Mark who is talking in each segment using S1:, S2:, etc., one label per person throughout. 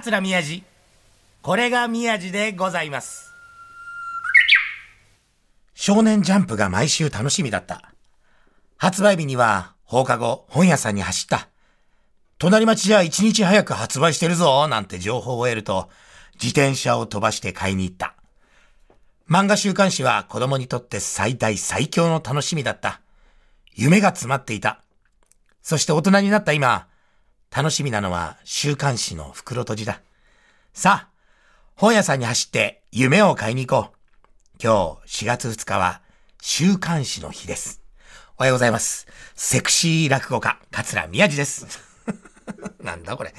S1: 桂宮治。これが宮治でございます。少年ジャンプが毎週楽しみだった。発売日には放課後本屋さんに走った。隣町じゃ一日早く発売してるぞなんて情報を得ると自転車を飛ばして買いに行った。漫画週刊誌は子供にとって最大最強の楽しみだった。夢が詰まっていた。そして大人になった今楽しみなのは週刊誌の袋閉じだ。さあ、本屋さんに走って夢を買いに行こう。今日4月2日は週刊誌の日です。おはようございます。セクシー落語家、桂宮治です。なんだこれ。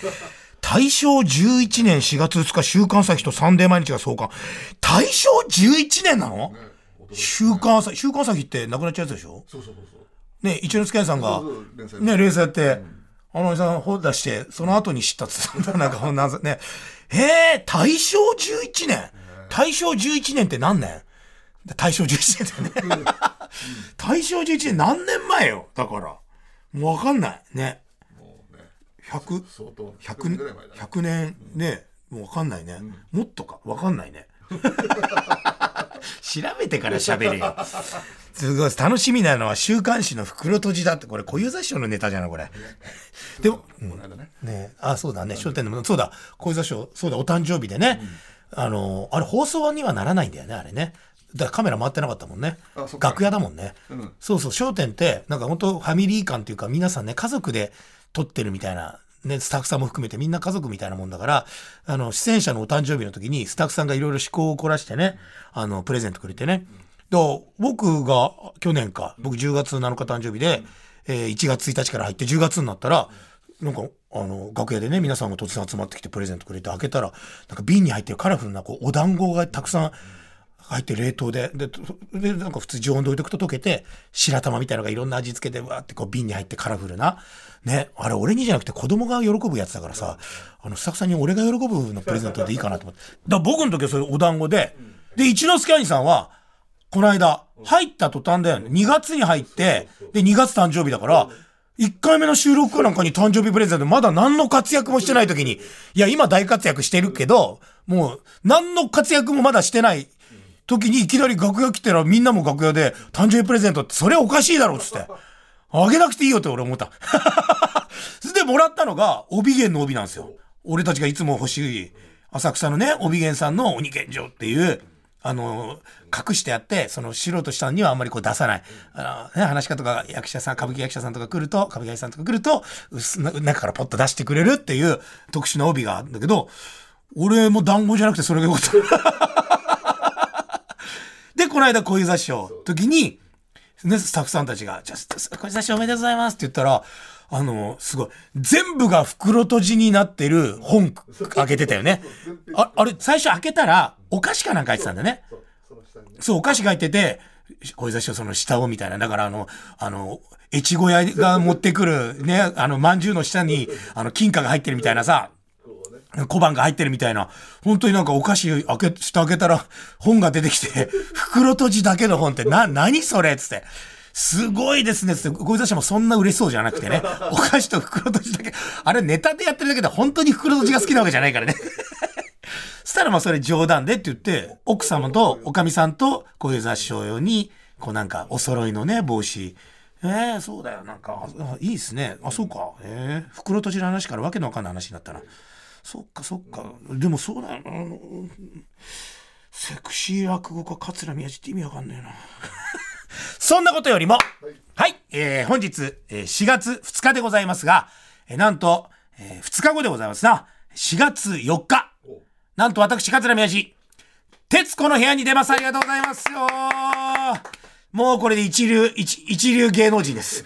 S1: 大正11年4月2日週刊朝日とサンデー毎日が創刊。大正11年なの、ね、週刊朝日、週刊朝日ってなくなっちゃうやつでしょ？そうそうそうそう。ね、一之輔さんが、ね、連載やって、うんあのおじさん本出して、その後に知ったっつったなんか、なぜね。へえ、大正11年。大正11年って何年？大正11年だよね。大正11年何年前よ？だから。もうわかんない。ね。もうね。100、100, 100年ね。もうわかんないね。もっとか？わかんないね。調べてから喋れよ。すごい、楽しみなのは週刊誌の袋閉じだって、これ小遊三師匠のネタじゃない、これ。でも、うん、ね。あ、そうだね、商店でも、そうだ、小遊三師匠、そうだ、お誕生日でね、うん、あの、あれ放送にはならないんだよね、あれね。だからカメラ回ってなかったもんね。楽屋だもんね。うん、そうそう、商店って、なんか本当ファミリー感っていうか、皆さんね、家族で撮ってるみたいなね、スタッフさんも含めてみんな家族みたいなもんだから、あの、出演者のお誕生日の時にスタッフさんがいろいろ思考を凝らしてね、あの、プレゼントくれてね。僕が去年か、僕10月7日誕生日で、えー、1月1日から入って10月になったら、なんか、あの、楽屋でね、皆さんが突然集まってきてプレゼントくれて開けたら、なんか瓶に入ってるカラフルな、こう、お団子がたくさん、入って冷凍で、で、でなんか普通常温で置いとくと溶けて、白玉みたいなのがいろんな味付けでわーってこう瓶に入ってカラフルな。ね、あれ俺にじゃなくて子供が喜ぶやつだからさ、あのスタッフさんに俺が喜ぶのプレゼントでいいかなと思って。だ僕の時はそれお団子で、で、一之輔兄さんは、この間、入った途端だよね。2月に入って、で、2月誕生日だから、1回目の収録かなんかに誕生日プレゼントまだ何の活躍もしてない時に、いや、今大活躍してるけど、もう、何の活躍もまだしてない時にいきなり楽屋来てらみんなも楽屋で誕生日プレゼントってそれおかしいだろっつって。あげなくていいよって俺思った。でもらったのが帯弦の帯なんですよ。俺たちがいつも欲しい浅草のね、帯弦さんの鬼剣城っていう、あの、隠してあって、その素人さんにはあんまりこう出さない。あの、ね、話し家とか役者さん、歌舞伎役者さんとか来ると、歌舞伎役者さんとか来ると、中からポッと出してくれるっていう特殊な帯があるんだけど、俺も団子じゃなくてそれがよかった。で、この間小遊三師匠時に、ね、スタッフさんたちが、じゃあ、小遊三師匠おめでとうございますって言ったら、あの、すごい、全部が袋閉じになってる本 開けてたよね。ああれ、最初開けたら、お菓子かなんか入ってたんだね。そう、お菓子が入ってて、小遊三師匠その下をみたいな。だからあの、あの、越後屋が持ってくるね、あの、饅頭の下に、あの、金貨が入ってるみたいなさ、小判が入ってるみたいな、本当になんかお菓子開け、下開けたら本が出てきて、袋閉じだけの本ってな、何それつって。すごいですねつって、ごいざしもそんな嬉しそうじゃなくてね、お菓子と袋閉じだけ、あれネタでやってるだけで本当に袋閉じが好きなわけじゃないからね。したらまあそれ冗談でって言って、奥様とおかみさんと小遊三師匠用に、こうなんかお揃いのね、帽子、えー、そうだよ、なんか、いいっすね。あ、そうか。えー、袋閉じの話からわけのわかんない話になったな。そっかそっかでもそうだよなセクシー落語家桂宮治って意味わかんねえな そんなことよりも、はい、はい、えー、本日、えー、4月2日でございますが、えー、なんと、えー、2日後でございますな。4月4日。なんと私、桂宮治、徹子の部屋に出ます。ありがとうございますよもうこれで一流、一一流芸能人です。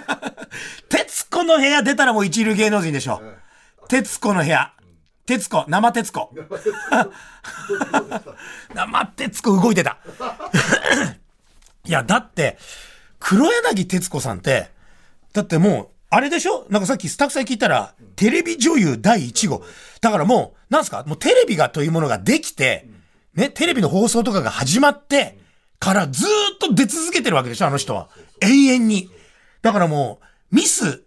S1: 徹子の部屋出たらもう一流芸能人でしょ。徹子の部屋。徹子、生徹子。生徹子動いてた。いや、だって、黒柳徹子さんって、だってもう、あれでしょ？なんかさっきスタッフさん聞いたら、テレビ女優第1号。だからもう、なんすか？もうテレビがというものができて、ね、テレビの放送とかが始まって、からずっと出続けてるわけでしょあの人は。永遠に。だからもう、ミス、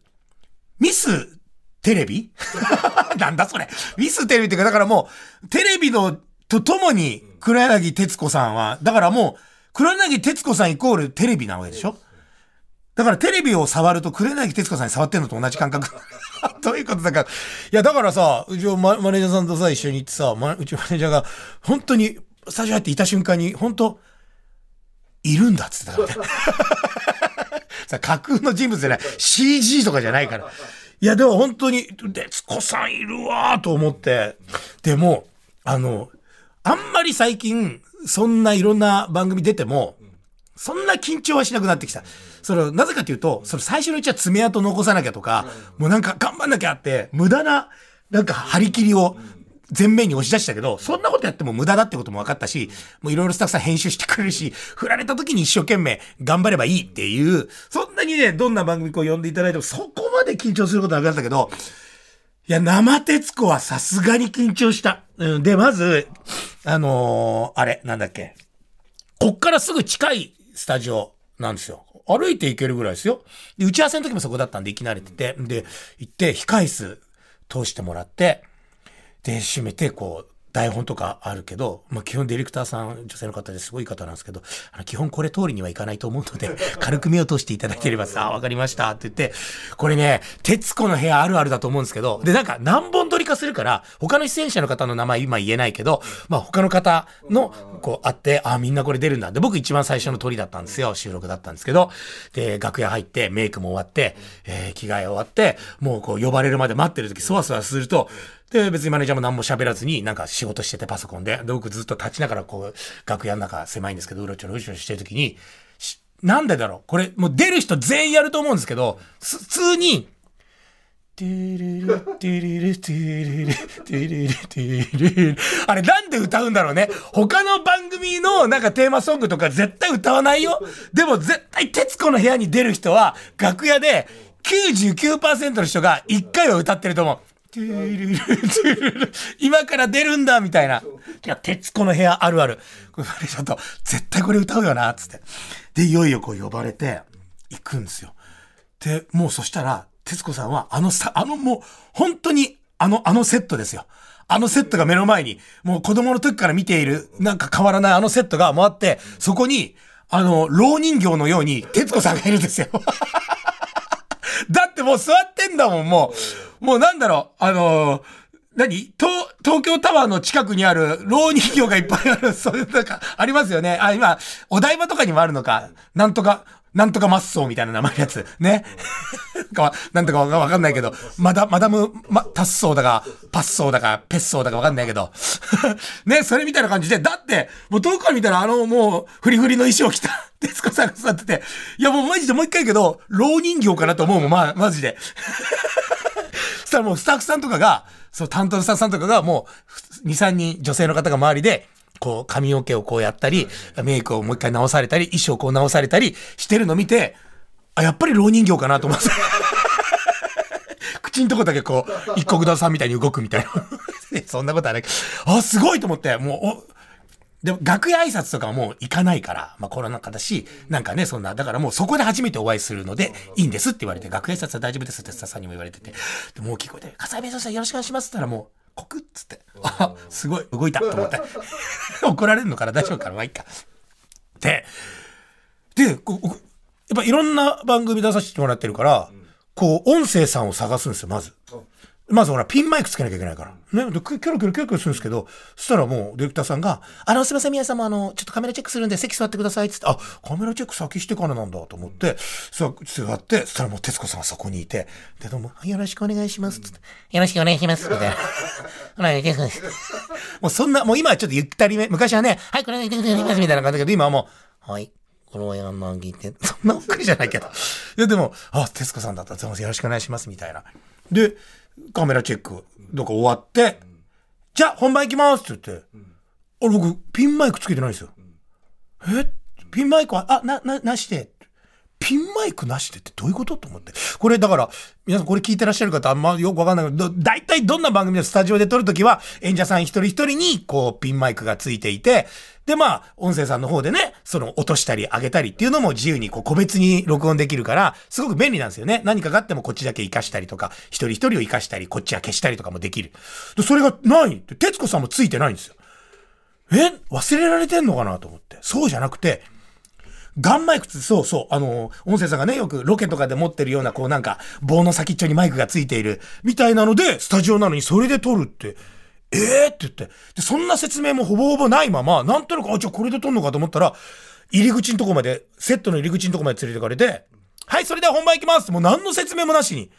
S1: ミステレビ？なんだそれ。ミステレビっていうか、だからもう、テレビの、とともに、黒柳徹子さんは、だからもう、黒柳徹子さんイコールテレビなわけでしょ？だからテレビを触ると黒柳徹子さんに触ってんのと同じ感覚。どういうことだから。いや、だからさ、うちのママネージャーさんとさ、一緒に行ってさ、ま、うちのマネージャーが、本当に、スタジオ入っていた瞬間に、本当いるんだっつってたからね。さ、架空の人物じゃない。CG とかじゃないから。いや、でも本当に、徹子さんいるわーと思って。でも、あの、あんまり最近、そんないろんな番組出ても、そんな緊張はしなくなってきた。それなぜかというと、それ最初のうちは爪痕残さなきゃとか、もうなんか頑張んなきゃって、無駄な、なんか張り切りを前面に押し出したけど、そんなことやっても無駄だってことも分かったし、もういろいろスタッフさん編集してくれるし、振られた時に一生懸命頑張ればいいっていう、そんなにね、どんな番組こう呼んでいただいてもそこまで緊張することなかったけど、いや、生徹子はさすがに緊張した。うん、で、まず、あのー、あれ、なんだっけ。こっからすぐ近いスタジオなんですよ。歩いて行けるぐらいですよ。で、打ち合わせの時もそこだったんで、いきなりってて、で、行って、控室通してもらって、で、閉めて、こう、台本とかあるけど、まあ、基本ディレクターさん、女性の方ですごい方なんですけど、あの基本これ通りにはいかないと思うので、軽く目を通していただければさ、あ、わかりましたって言って、これね、徹子の部屋あるあるだと思うんですけど、で、なんか何本撮りかするから、他の出演者の方の名前今言えないけど、まあ、他の方の、こう、あって、あ、みんなこれ出るんだ。で、僕一番最初の撮りだったんですよ。収録だったんですけど、で、楽屋入って、メイクも終わって、えー、着替え終わって、もうこう、呼ばれるまで待ってる時、そわそわすると、で、別にマネージャーも何も喋らずに、なんか仕事しててパソコンで、で、僕ずっと立ちながらこう、楽屋の中狭いんですけど、うろちょろうろちょろしてるときに、なんでだろう？これ、もう出る人全員やると思うんですけど、普通に、トゥルル、トゥルル、トゥルル、トゥルル、トゥルル。あれなんで歌うんだろうね。他の番組のなんかテーマソングとか絶対歌わないよ。でも絶対徹子の部屋に出る人は楽屋で99%の人が1回は歌ってると思う。今から出るんだみたいな。いや、徹子の部屋あるある。これちょっと、絶対これ歌うよな、つって。で、いよいよこう呼ばれて、行くんですよ。で、もうそしたら、徹子さんは、あのさ、あのもう、本当に、あの、あのセットですよ。あのセットが目の前に、もう子供の時から見ている、なんか変わらないあのセットが回って、そこに、あの、老人形のように、徹子さんがいるんですよ。だってもう座ってんだもん、もう。もうなんだろう、あのー、何？東、東京タワーの近くにある老人形がいっぱいある、そういう、なんか、ありますよね。あ、今、お台場とかにもあるのか、なんとか、なんとかマッソーみたいな名前のやつ。ね？か、なんとかわかんないけど、マダ、マダム、ま、タッソーだか、パッソーだか、ペッソーだかわかんないけど。ね、それみたいな感じで、だって、もう遠くから見たらあの、もう、フリフリの衣装着た、徹子さんが座ってて、いやもうマジでもう一回けど、老人形かなと思うもん、まあ、マジで。そしたらもうスタッフさんとかが、そう、担当のスタッフさんとかがもう、2、3人女性の方が周りで、こう、髪の毛をこうやったり、メイクをもう一回直されたり、衣装をこう直されたりしてるの見て、あ、やっぱり老人形かなと思って。口のとこだけこう、一国田さんみたいに動くみたいな。そんなことはない。あ、すごいと思って、もう、でも、楽屋挨拶とかはもう行かないから、まあコロナ禍だし、なんかね、そんな、だからもうそこで初めてお会いするので、いいんですって言われて、楽屋挨拶は大丈夫ですってスタッフさんにも言われてて、でもう聞こえて、笠井弁護士さんよろしくお願いしますって言ったらもう、コクッつって、あ、すごい、動いたと思って。怒られるのから大丈夫かなまあいいか。で、で、こう、やっぱいろんな番組出させてもらってるから、こう、音声さんを探すんですよ、まず。まずほら、ピンマイクつけなきゃいけないから。ね。で、キョロキョロキョロキョロするんですけど、そしたらもう、ディレクターさんが、あの、すみません、皆様、あの、ちょっとカメラチェックするんで、席座ってください、つって、あ、カメラチェック先してからなんだと思って、座って、そしたらもう、徹子さんがそこにいて、で、どうも、よろしくお願いします、つって、よろしくお願いします、みたいな。もうそんな、もう今はちょっとゆったりめ、昔はね、はい、これやります、みたいな感じだけど、今はもう、はい。これをやんなぎって、そんなおっくりじゃないけど。いや、でも、あ、徹子さんだったら、よろしくお願いします、みたいな。で、カメラチェック、どか終わって、じゃあ本番行きますって言って、あれ僕、ピンマイクつけてないんですよ。え？ピンマイクは、あ、な、な、なして。ピンマイクなしでってどういうことと思って。これだから、皆さんこれ聞いてらっしゃる方あんまよくわかんないけど、大体どんな番組でスタジオで撮るときは、演者さん一人一人に、こう、ピンマイクがついていて、で、まあ、音声さんの方でね、その落としたり上げたりっていうのも自由にこう個別に録音できるから、すごく便利なんですよね。何かがあってもこっちだけ活かしたりとか、一人一人を活かしたり、こっちは消したりとかもできる。で、それがないって、徹子さんもついてないんですよ。え？忘れられてんのかなと思って。そうじゃなくて、ガンマイクって、そうそう、あの、音声さんがね、よくロケとかで持ってるような、こうなんか、棒の先っちょにマイクがついている、みたいなので、スタジオなのにそれで撮るって、ええー、って言って。で、そんな説明もほぼほぼないまま、なんとなく、あ、じゃあこれで撮んのかと思ったら、入り口のとこまで、セットの入り口のとこまで連れてかれて、はい、それでは本番行きますもう何の説明もなしに。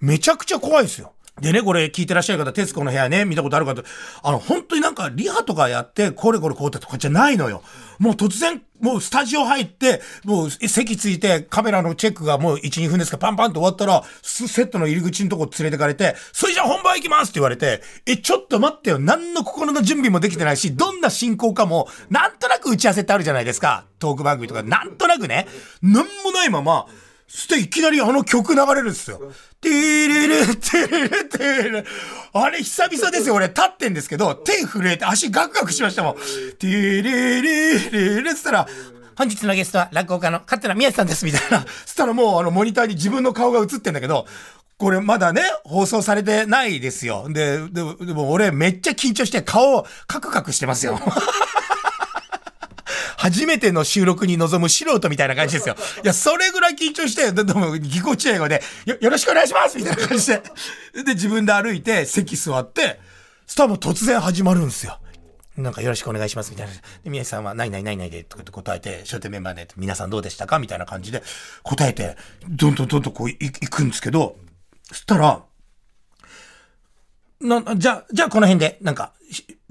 S1: めちゃくちゃ怖いですよ。でね、これ聞いてらっしゃる方、徹子の部屋ね、見たことある方、あの、本当になんかリハとかやって、これこれこうってとかじゃないのよ。もう突然、もうスタジオ入って、もう席ついてカメラのチェックがもう1、2分ですかパンパンと終わったら、セットの入り口のとこ連れてかれて、それじゃあ本番行きますって言われて、え、ちょっと待ってよ。何の心の準備もできてないし、どんな進行かも、なんとなく打ち合わせってあるじゃないですか。トーク番組とか、なんとなくね。なんもないまま、そしていきなりあの曲流れるんですよ。てーれれ、てれれ、てれれ。あれ久々ですよ。俺立ってんですけど、手震えて足ガクガクしましたもん。てれれれれっつったら、本日のゲストは落語家の勝田宮治さんです、みたいな。そしたらもうあのモニターに自分の顔が映ってんだけど、これまだね、放送されてないですよ。で、でも、でも俺めっちゃ緊張して顔カクカクしてますよ。初めての収録に臨む素人みたいな感じですよ。いや、それぐらい緊張して、でも、ぎこち英語で、よ、よろしくお願いしますみたいな感じで。で、自分で歩いて、席座って、スターも突然始まるんですよ。なんかよろしくお願いしますみたいな。で、宮治さんは、ないないないないで、とかって答えて、商店メンバーで、皆さんどうでしたかみたいな感じで答えて、どんどんどんどんこう行くんですけど、そしたら、な、じゃあ、じゃあこの辺で、なんか、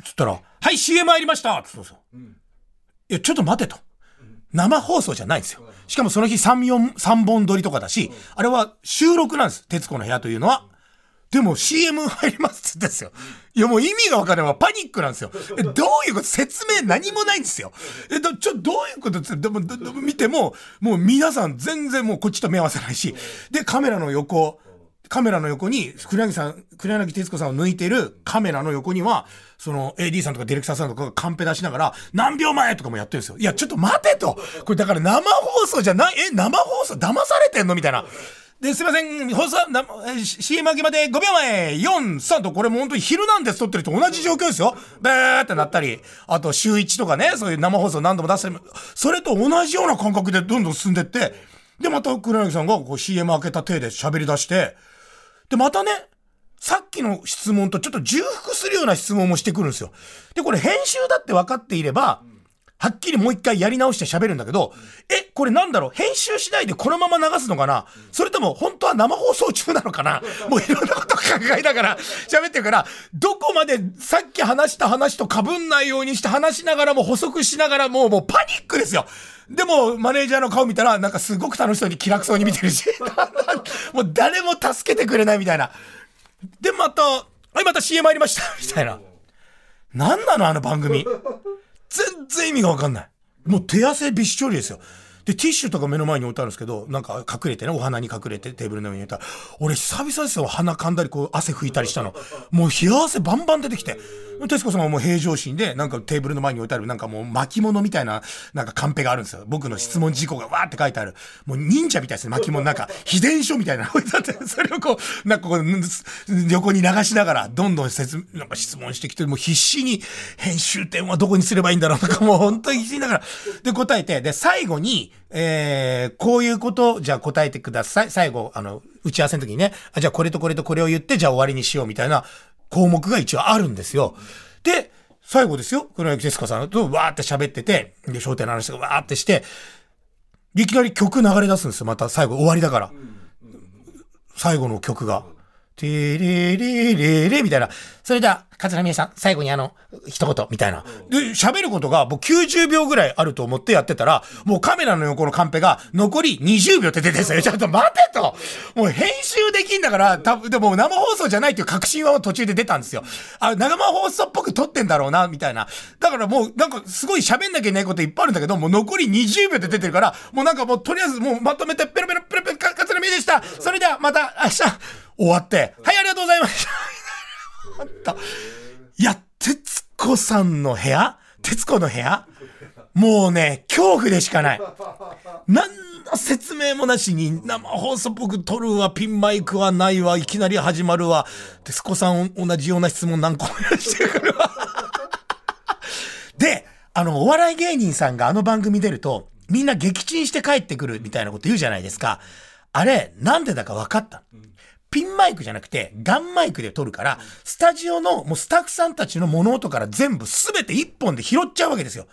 S1: つったら、はい、CM 入りましたそうそう。うんいや、ちょっと待てと。生放送じゃないんですよ。しかもその日3、4、3本撮りとかだし、あれは収録なんです。徹子の部屋というのは。でも CM 入りますってですよ。いやもう意味がわからないパニックなんですよ。え、どういうこと？説明何もないんですよ。え、ど、ちょ、どういうことって、でも、見ても、もう皆さん全然もうこっちと目合わせないし、で、カメラの横、カメラの横に、黒柳さん、黒柳徹子さんを抜いてるカメラの横には、その AD さんとかディレクターさんとかがカンペ出しながら、何秒前とかもやってるんですよ。いや、ちょっと待てと。これだから生放送じゃない、え、生放送騙されてんのみたいな。で、すいません、放送、CM 明けまで5秒前、4、3と、これも本当に昼なんです撮ってると同じ状況ですよ。ブーってなったり、あと週1とかね、そういう生放送何度も出したり、それと同じような感覚でどんどん進んでって、で、また黒柳さんがこう CM 開けた手で喋り出して、で、またね、さっきの質問とちょっと重複するような質問もしてくるんですよ。で、これ編集だって分かっていれば、はっきりもう一回やり直して喋るんだけど、え、これなんだろう？編集しないでこのまま流すのかな？それとも本当は生放送中なのかな？もういろんなこと考えながら喋ってるから、どこまでさっき話した話と被んないようにして話しながらも補足しながらもうもうパニックですよ。でも、マネージャーの顔見たら、なんかすごく楽しそうに気楽そうに見てるし、もう誰も助けてくれないみたいな。で、また、はい、また CM 入りましたみたいな。何なの？あの番組。全然意味がわかんない。もう手汗びっしょりですよ。で、ティッシュとか目の前に置いてあるんですけど、なんか隠れてね、お花に隠れてテーブルの上に置いたら、俺久々ですよ、鼻噛んだり、こう汗拭いたりしたの。もう冷や汗バンバン出てきて。徹子さんはもう平常心で、なんかテーブルの前に置いてある、なんかもう巻物みたいな、なんかカンペがあるんですよ。僕の質問事項がわーって書いてある。もう忍者みたいですね、巻物。なんか、秘伝書みたいな 置いてあって、それをこう、なんかこう、横に流しながら、どんどん説なんか質問してきて、もう必死に、編集点はどこにすればいいんだろうとか、もう本当に必死ながら、で答えて、で、最後に、えー、こういうこと、じゃあ答えてください。最後、あの、打ち合わせの時にね、あじゃあこれとこれとこれを言って、じゃあ終わりにしようみたいな項目が一応あるんですよ。で、最後ですよ。黒柳徹子さんとわーって喋ってて、で、商店の話がわーってして、いきなり曲流れ出すんですよ。また最後終わりだから。最後の曲が。てれれれれみたいな。それでは、桂宮さん、最後にあの、一言、みたいな。で、喋ることがもう90秒ぐらいあると思ってやってたら、もうカメラの横のカンペが残り20秒って出てるんですよ。ちょっと待てともう編集できんだから、たでも生放送じゃないっていう確信は途中で出たんですよ。あ、生放送っぽく撮ってんだろうな、みたいな。だからもう、なんかすごい喋んなきゃいけないこといっぱいあるんだけど、もう残り20秒って出てるから、もうなんかもうとりあえずもうまとめてペロペロペロペロ、桂宮でした。それではまた明日、終わって、はい、ありがとうございました。いや、徹子さんの部屋？徹子の部屋？もうね、恐怖でしかない。何の説明もなしに生放送っぽく撮るわ、ピンマイクはないわ、いきなり始まるわ。徹子さん同じような質問何個もしてくるわ。で、あの、お笑い芸人さんがあの番組出ると、みんな撃沈して帰ってくるみたいなこと言うじゃないですか。あれ、なんでだか分かった。ピンマイクじゃなくて、ガンマイクで撮るから、スタジオのもうスタッフさんたちの物音から全部全て一本で拾っちゃうわけですよ。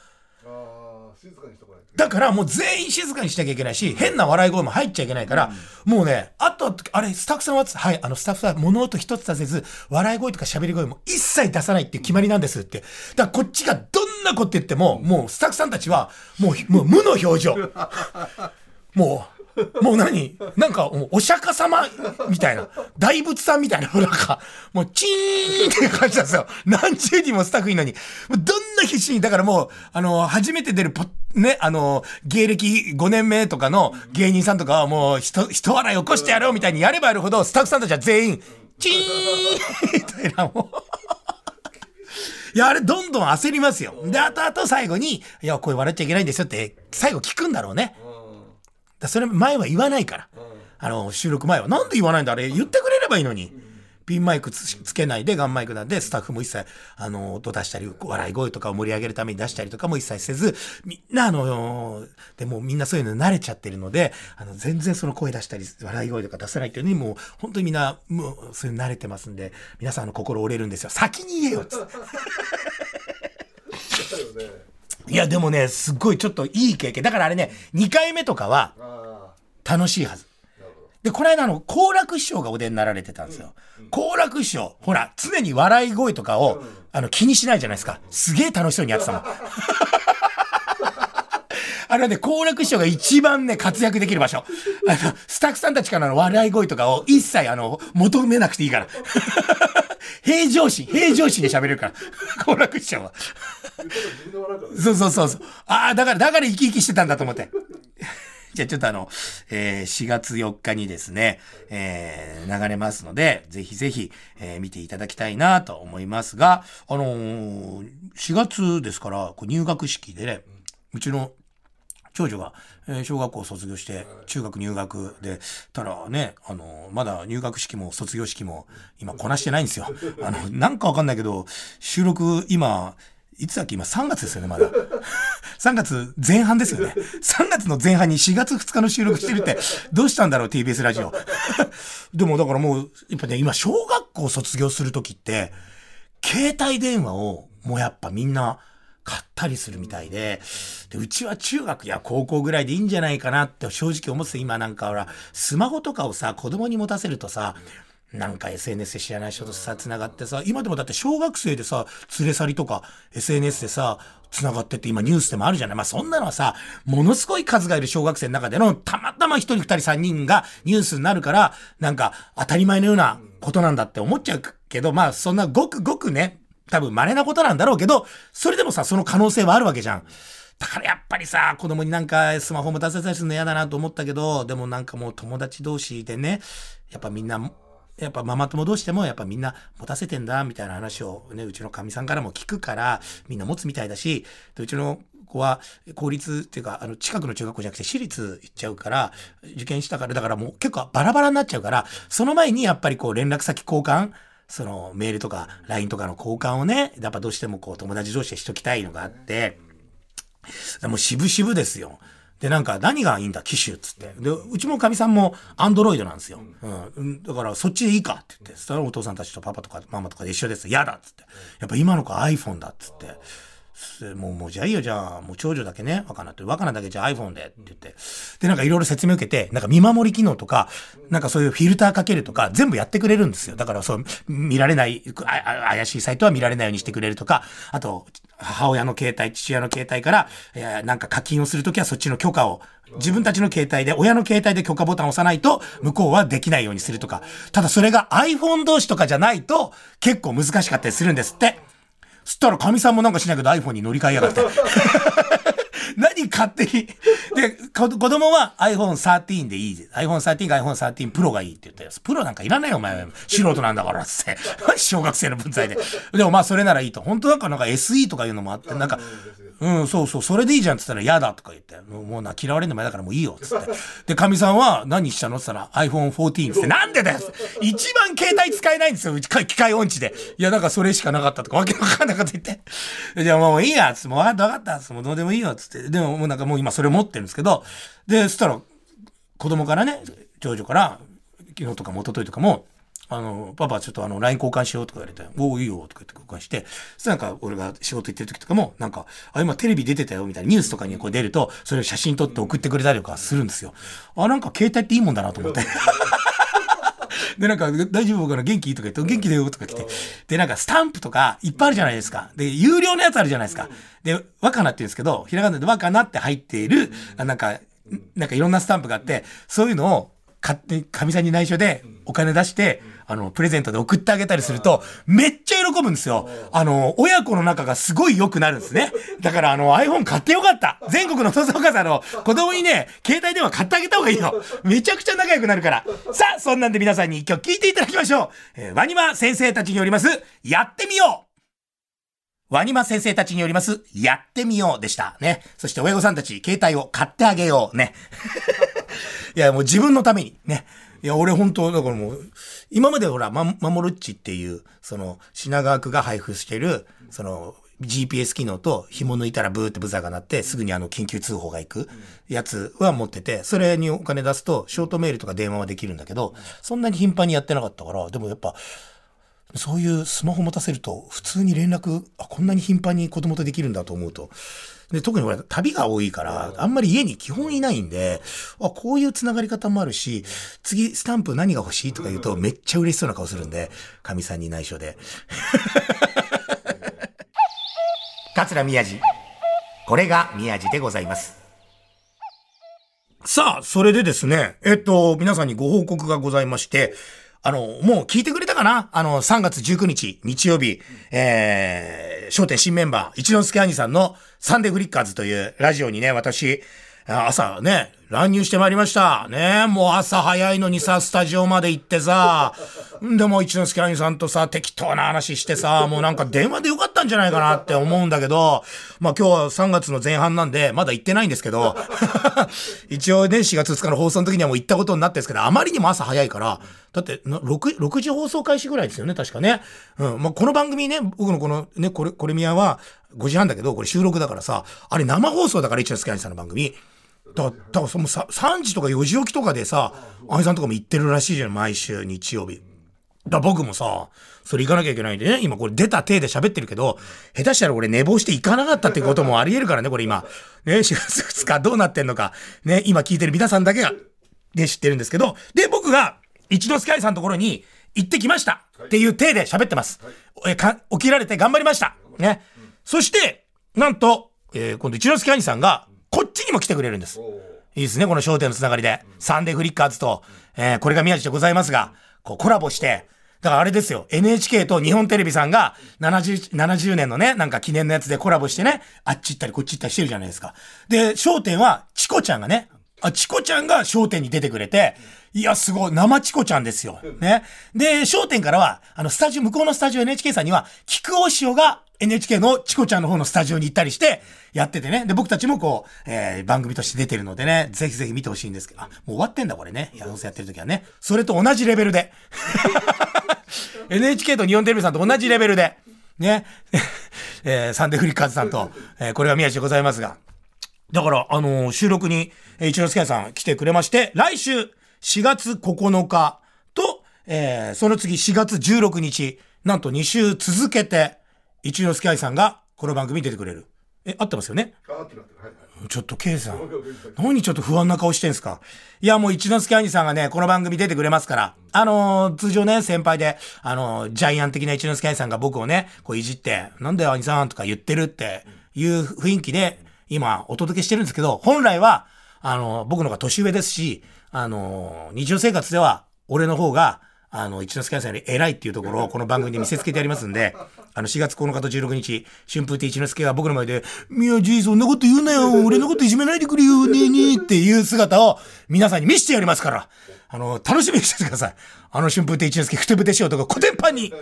S1: だからもう全員静かにしなきゃいけないし、変な笑い声も入っちゃいけないから、もうね、あと、あれ、スタッフさんは、はい、あの、スタッフさん物音一つさせず、笑い声とか喋り声も一切出さないっていう決まりなんですって。だからこっちがどんなこと言っても、もうスタッフさんたちは、もう、もう無の表情。もう、もう何？なんか、お釈迦様みたいな、大仏さんみたいな、なんか、もうチーンっていう感じなんですよ。何十人もスタッフいるのに。どんな必死に、だからもう、あの、初めて出る、ね、あの、芸歴5年目とかの芸人さんとかはもう、人、人笑い起こしてやろうみたいにやればやるほど、スタッフさんたちは全員、チーンみたいな、もう。いや、あれどんどん焦りますよ。で、後々最後に、いや、これ笑っちゃいけないんですよって、最後聞くんだろうね。だそれ前は言わないから。あの、収録前は。なんで言わないんだあれ言ってくれればいいのに。ピンマイクつけないで、ガンマイクなんで、スタッフも一切、あの、音出したり、笑い声とかを盛り上げるために出したりとかも一切せず、みんな、あの、でもみんなそういうの慣れちゃってるので、あの、全然その声出したり、笑い声とか出せないっていうのに、もう、本当にみんな、もう、そういうの慣れてますんで、皆さんの心折れるんですよ。先に言えよつって。いや、でもね、すっごいちょっといい経験。だからあれね、2回目とかは、楽しいはず。で、この間の、好楽師匠がお出になられてたんですよ。好楽師匠、ほら、常に笑い声とかを、あの、気にしないじゃないですか。すげえ楽しそうにやってたもん。あれね、好楽師匠が一番ね、活躍できる場所。あの、スタッフさんたちからの笑い声とかを一切あの、求めなくていいから。平常心、平常心で喋れるから。好楽師匠は。そうそうそうそう。ああ、だから、だから生き生きしてたんだと思って。じゃあちょっとあの、えー、4月4日にですね、えー、流れますので、ぜひぜひ、えー、見ていただきたいなと思いますが、あのー、4月ですから、こう入学式でね、うちの長女が、えー、小学校卒業して中学入学でたらねあのまだ入学式も卒業式も今こなしてないんですよ。あのなんかわかんないけど収録今いつだっけ今3月ですよね、まだ。3月前半ですよね。3月の前半に4月2日の収録してるって、どうしたんだろう、TBS ラジオ。でもだからもう、やっぱね、今小学校卒業するときって、携帯電話をもうやっぱみんな買ったりするみたいで、で、うちは中学や高校ぐらいでいいんじゃないかなって正直思って今なんかほら、スマホとかをさ、子供に持たせるとさ、なんか SNS で知らない人とさ、繋がってさ、今でもだって小学生でさ、連れ去りとか SNS でさ、繋がってって今ニュースでもあるじゃない。まあそんなのはさ、ものすごい数がいる小学生の中でのたまたま一人二人三人がニュースになるから、なんか当たり前のようなことなんだって思っちゃうけど、まあそんなごくごくね、多分稀なことなんだろうけど、それでもさ、その可能性はあるわけじゃん。だからやっぱりさ、子供になんかスマホ持たせたりするの嫌だなと思ったけど、でもなんかもう友達同士でね、やっぱみんなやっぱママ友同士でもやっぱみんな持たせてんだみたいな話をね、うちのかみさんからも聞くから、みんな持つみたいだし、でうちの子は公立っていうか、あの、近くの中学校じゃなくて私立行っちゃうから、受験したから、だからもう結構バラバラになっちゃうから、その前にやっぱりこう連絡先交換、そのメールとか LINE とかの交換をね、やっぱどうしてもこう友達同士でしときたいのがあって、もう渋々ですよ。で、なんか、何がいいんだ、機種っつって。で、うちもかみさんもアンドロイドなんですよ。うん。だから、そっちでいいかって言って。そしたらお父さんたちとパパとかママとかで一緒です。嫌だっつって。やっぱ今の子 iPhone だっつって。もう、もう、じゃあいいよ、じゃあ、もう長女だけね、若菜って、若菜だけじゃあ iPhone でって言って。で、なんかいろいろ説明受けて、なんか見守り機能とか、なんかそういうフィルターかけるとか、全部やってくれるんですよ。だからそう、見られない、怪しいサイトは見られないようにしてくれるとか、あと、母親の携帯、父親の携帯から、えー、なんか課金をするときはそっちの許可を自分たちの携帯で、親の携帯で許可ボタンを押さないと、向こうはできないようにするとか。ただそれが iPhone 同士とかじゃないと、結構難しかったりするんですって。そしたら神さんもなんかしないけど iPhone に乗り換えやがって。何勝手に。で、子供は iPhone 13でいい。iPhone 13が iPhone 13 Pro がいいって言ったよ。プロなんかいらないよ、お前。素人なんだから、つって。小学生の分際で。でもまあそれならいいと。本当なんかなんか SE とかいうのもあって、なんか、うん、そうそう、それでいいじゃんって言ったら嫌だとか言って、もうな、嫌われるの前だからもういいよ、つって。で、かみさんは何したのって言ったら iPhone 14って、なんでだよ一番携帯使えないんですよ、うち機械音痴で。いや、なんかそれしかなかったとか、わけわかんなかった言って。じゃあもういいや、つ。って、もうわかったわかった、もうどうでもいいよっ、つって。でももうなんかもう今それ持ってるんですけど、で、そしたら、子供からね、長女から、昨日とかも一昨日とかも、あの、パパちょっとあの、LINE 交換しようとか言われて、おお、いいよとか言って交換して、そしたらなんか俺が仕事行ってる時とかも、なんか、あ、今テレビ出てたよみたいなニュースとかにこう出ると、それを写真撮って送ってくれたりとかするんですよ。あ、なんか携帯っていいもんだなと思って。で、なんか、大丈夫かな？元気？とか言って、元気だよとか来て。で、なんか、スタンプとかいっぱいあるじゃないですか。で、有料のやつあるじゃないですか。で、若菜って言うんですけど、ひらがなで若菜って入っている、なんか、なんかいろんなスタンプがあって、そういうのを買って、かみさんに内緒でお金出して、あの、プレゼントで送ってあげたりすると、めっちゃ喜ぶんですよ。あの、親子の仲がすごい良くなるんですね。だから、あの、iPhone 買ってよかった。全国のお父さんお母さんの子供にね、携帯電話買ってあげた方がいいの。めちゃくちゃ仲良くなるから。さあ、そんなんで皆さんに一曲聴いていただきましょう。えー、ワニマ先生たちによります、やってみようワニマ先生たちによります、やってみようでした。ね。そして親御さんたち、携帯を買ってあげよう。ね。いや、もう自分のために。ね。いや、俺本当だからもう、今までほら、ま、守るっちっていう、その、品川区が配布してる、その、GPS 機能と紐抜いたらブーってブザーが鳴ってすぐにあの緊急通報が行くやつは持ってて、それにお金出すとショートメールとか電話はできるんだけど、そんなに頻繁にやってなかったから、でもやっぱ、そういうスマホ持たせると普通に連絡、あ、こんなに頻繁に子供とできるんだと思うと、で、特に俺、旅が多いから、あんまり家に基本いないんで、あ、こういう繋がり方もあるし、次、スタンプ何が欲しいとか言うと、めっちゃ嬉しそうな顔するんで、神さんに内緒で。桂宮治。これが宮治でございます。さあ、それでですね、えっと、皆さんにご報告がございまして、あの、もう聞いてくれたかな？あの、3月19日、日曜日、えー、商店新メンバー、一之輔兄さんのサンデーフリッカーズというラジオにね、私、朝ね、乱入してまいりました。ねもう朝早いのにさ、スタジオまで行ってさ、でも一之輔兄さんとさ、適当な話してさ、もうなんか電話でよかったんじゃないかなって思うんだけど、まあ今日は3月の前半なんで、まだ行ってないんですけど、一応ね、4月2日の放送の時にはもう行ったことになってるんですけど、あまりにも朝早いから、だって、6、6時放送開始ぐらいですよね、確かね。うん。まあこの番組ね、僕のこのね、これ、これ宮は5時半だけど、これ収録だからさ、あれ生放送だから一之輔兄さんの番組。だだからそのさ3時とか4時起きとかでさ愛さんとかも行ってるらしいじゃん毎週日曜日。だ僕もさそれ行かなきゃいけないんでね今これ出た体で喋ってるけど下手したら俺寝坊して行かなかったってこともありえるからねこれ今。ね4月2日どうなってんのかね今聞いてる皆さんだけがね知ってるんですけどで僕が一之輔愛さんのところに行ってきましたっていう体で喋ってます。えか起きられて頑張りました。ね。そしてなんと、えー、今度一之輔兄さんがこっちにも来てくれるんです。いいですね、この焦点のつながりで。サンデーフリッカーズと、えー、これが宮地でございますが、こうコラボして、だからあれですよ、NHK と日本テレビさんが70、70年のね、なんか記念のやつでコラボしてね、あっち行ったりこっち行ったりしてるじゃないですか。で、焦点は、チコちゃんがね、あ、チコちゃんが焦点に出てくれて、いや、すごい、生チコちゃんですよ。ね。で、焦点からは、あの、スタジオ、向こうのスタジオ NHK さんには、菊大塩が NHK のチコちゃんの方のスタジオに行ったりして、やっててね。で、僕たちもこう、えー、番組として出てるのでね、ぜひぜひ見てほしいんですけど、あ、もう終わってんだこれね。や、どうせやってる時はね。それと同じレベルで。NHK と日本テレビさんと同じレベルで。ね。えー、サンデーフリッカーズさんと、えー、これは宮地でございますが。だから、あのー、収録に、えー、一之輔さん来てくれまして、来週、4月9日と、えー、その次4月16日、なんと2週続けて、一之輔愛さんがこの番組に出てくれる。え、合ってますよね？ちょっと、K さん。何ちょっと不安な顔してんすか？いや、もう一之輔兄さんがね、この番組出てくれますから。あのー、通常ね、先輩で、あのー、ジャイアン的な一之輔兄さんが僕をね、こういじって、なんだよ兄さんとか言ってるっていう雰囲気で、今、お届けしてるんですけど、本来は、あのー、僕の方が年上ですし、あの日常生活では、俺の方が、あの、一之輔さんより偉いっていうところをこの番組で見せつけてやりますんで、あの、4月9日と16日、春風亭一之輔が僕の前で、宮地、そんなこと言うなよ、俺のこといじめないでくれよ、ねえねえっていう姿を皆さんに見せてやりますから、あの、楽しみにしててください。あの春風亭一之輔、ふてぶてしようとか、古典パンに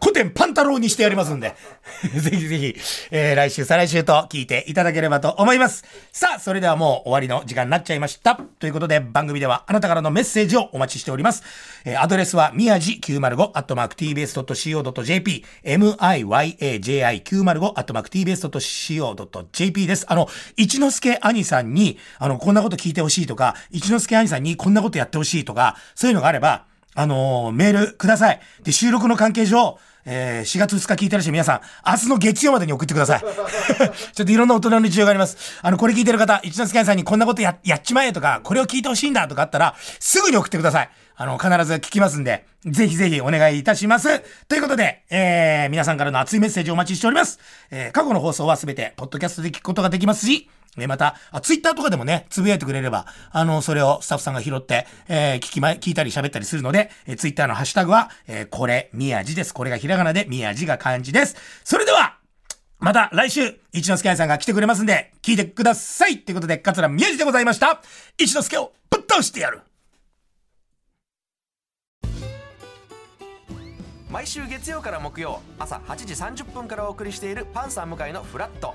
S1: 古典パンタローにしてやりますんで ぜひぜひ、えー、来週、再来週と聞いていただければと思います。さあ、それではもう終わりの時間になっちゃいました。ということで、番組ではあなたからのメッセージをお待ちしております。えー、アドレスは、宮地905、アットマーク tbs.co.jp、miyaji905、アットマーク tbs.co.jp です。あの、一之輔兄さんに、あの、こんなこと聞いてほしいとか、一之輔兄さんにこんなことやってほしいとか、そういうのがあれば、あのー、メールください。で、収録の関係上、えー、4月2日聞いてらっしゃる皆さん、明日の月曜までに送ってください。ちょっといろんな大人の事情があります。あの、これ聞いてる方、一之輔さんにこんなことや、やっちまえとか、これを聞いてほしいんだとかあったら、すぐに送ってください。あの、必ず聞きますんで、ぜひぜひお願いいたします。ということで、えー、皆さんからの熱いメッセージをお待ちしております。えー、過去の放送はすべて、ポッドキャストで聞くことができますし、ね、また、あ、ツイッターとかでもね、つぶやいてくれれば、あの、それをスタッフさんが拾って、えー、聞きま、聞いたり喋ったりするので、えー、ツイッターのハッシュタグは、えー、これ、宮地です。これがひらがなで、宮地が漢字です。それでは、また来週、一之輔さんが来てくれますんで、聞いてくださいということで、桂宮治でございました。一之輔をぶっ倒してやる
S2: 毎週月曜から木曜朝8時30分からお送りしているパンサー向井のフラット